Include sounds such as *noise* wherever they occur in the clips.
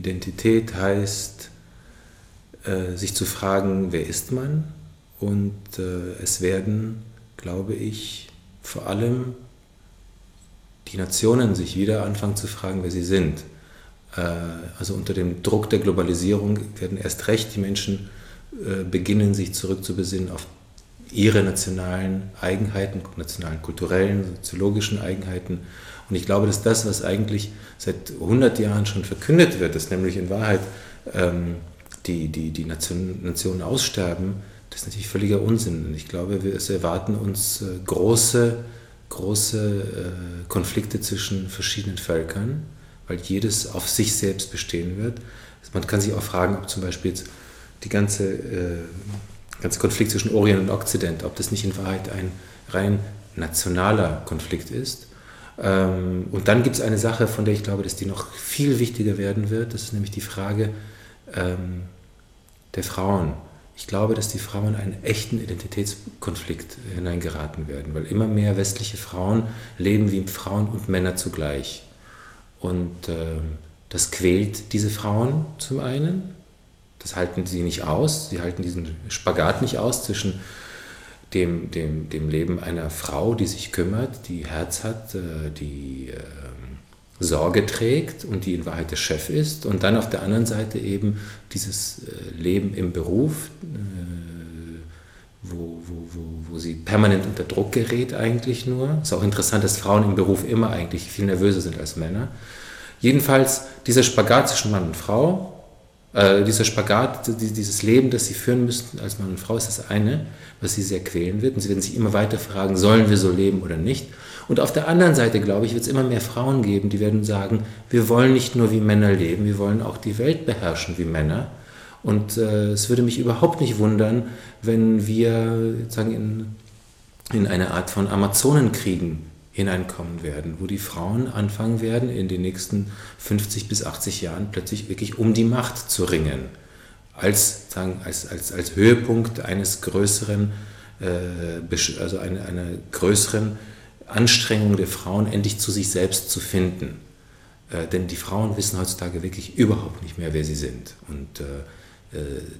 Identität heißt, äh, sich zu fragen, wer ist man? Und äh, es werden, glaube ich, vor allem die Nationen sich wieder anfangen zu fragen, wer sie sind. Äh, also unter dem Druck der Globalisierung werden erst recht die Menschen beginnen, sich zurückzubesinnen auf ihre nationalen Eigenheiten, nationalen kulturellen, soziologischen Eigenheiten. Und ich glaube, dass das, was eigentlich seit 100 Jahren schon verkündet wird, dass nämlich in Wahrheit ähm, die, die, die Nation, Nationen aussterben, das ist natürlich völliger Unsinn. Und ich glaube, wir, es erwarten uns äh, große, große äh, Konflikte zwischen verschiedenen Völkern, weil jedes auf sich selbst bestehen wird. Man kann sich auch fragen, ob zum Beispiel jetzt die ganze, äh, ganze Konflikt zwischen Orient und Okzident, ob das nicht in Wahrheit ein rein nationaler Konflikt ist. Ähm, und dann gibt es eine Sache, von der ich glaube, dass die noch viel wichtiger werden wird. Das ist nämlich die Frage ähm, der Frauen. Ich glaube, dass die Frauen in einen echten Identitätskonflikt hineingeraten werden, weil immer mehr westliche Frauen leben wie Frauen und Männer zugleich. Und äh, das quält diese Frauen zum einen, das halten sie nicht aus, sie halten diesen Spagat nicht aus zwischen dem, dem, dem Leben einer Frau, die sich kümmert, die Herz hat, äh, die äh, Sorge trägt und die in Wahrheit der Chef ist. Und dann auf der anderen Seite eben dieses äh, Leben im Beruf, äh, wo, wo, wo, wo sie permanent unter Druck gerät eigentlich nur. Es ist auch interessant, dass Frauen im Beruf immer eigentlich viel nervöser sind als Männer. Jedenfalls dieser Spagat zwischen Mann und Frau, äh, dieser Spagat, dieses Leben, das sie führen müssen als Mann und Frau, ist das eine, was sie sehr quälen wird. Und sie werden sich immer weiter fragen, sollen wir so leben oder nicht? Und auf der anderen Seite, glaube ich, wird es immer mehr Frauen geben, die werden sagen, wir wollen nicht nur wie Männer leben, wir wollen auch die Welt beherrschen wie Männer. Und äh, es würde mich überhaupt nicht wundern, wenn wir sagen, in, in eine Art von Amazonenkriegen hineinkommen werden, wo die Frauen anfangen werden, in den nächsten 50 bis 80 Jahren plötzlich wirklich um die Macht zu ringen. Als, sagen, als, als, als Höhepunkt eines größeren, äh, also einer, einer größeren Anstrengung der Frauen, endlich zu sich selbst zu finden. Äh, denn die Frauen wissen heutzutage wirklich überhaupt nicht mehr, wer sie sind. Und äh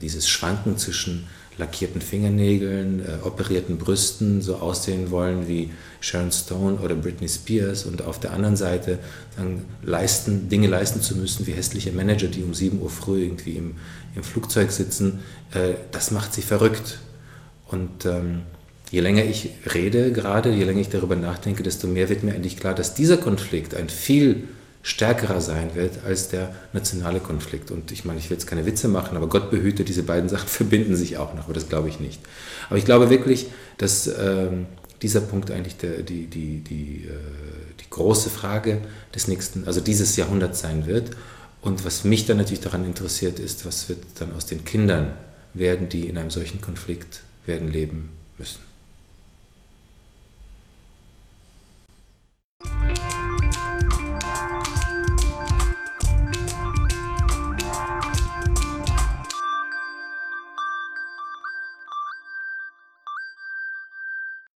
dieses Schwanken zwischen lackierten Fingernägeln, äh, operierten Brüsten, so aussehen wollen wie Sharon Stone oder Britney Spears und auf der anderen Seite dann leisten, Dinge leisten zu müssen wie hässliche Manager, die um 7 Uhr früh irgendwie im, im Flugzeug sitzen, äh, das macht sie verrückt. Und ähm, je länger ich rede gerade, je länger ich darüber nachdenke, desto mehr wird mir eigentlich klar, dass dieser Konflikt ein viel stärkerer sein wird als der nationale Konflikt. Und ich meine, ich will jetzt keine Witze machen, aber Gott behüte, diese beiden Sachen *laughs* verbinden sich auch noch, aber das glaube ich nicht. Aber ich glaube wirklich, dass ähm, dieser Punkt eigentlich der, die, die, die, äh, die große Frage des nächsten, also dieses Jahrhunderts sein wird. Und was mich dann natürlich daran interessiert, ist, was wird dann aus den Kindern werden, die in einem solchen Konflikt werden leben müssen.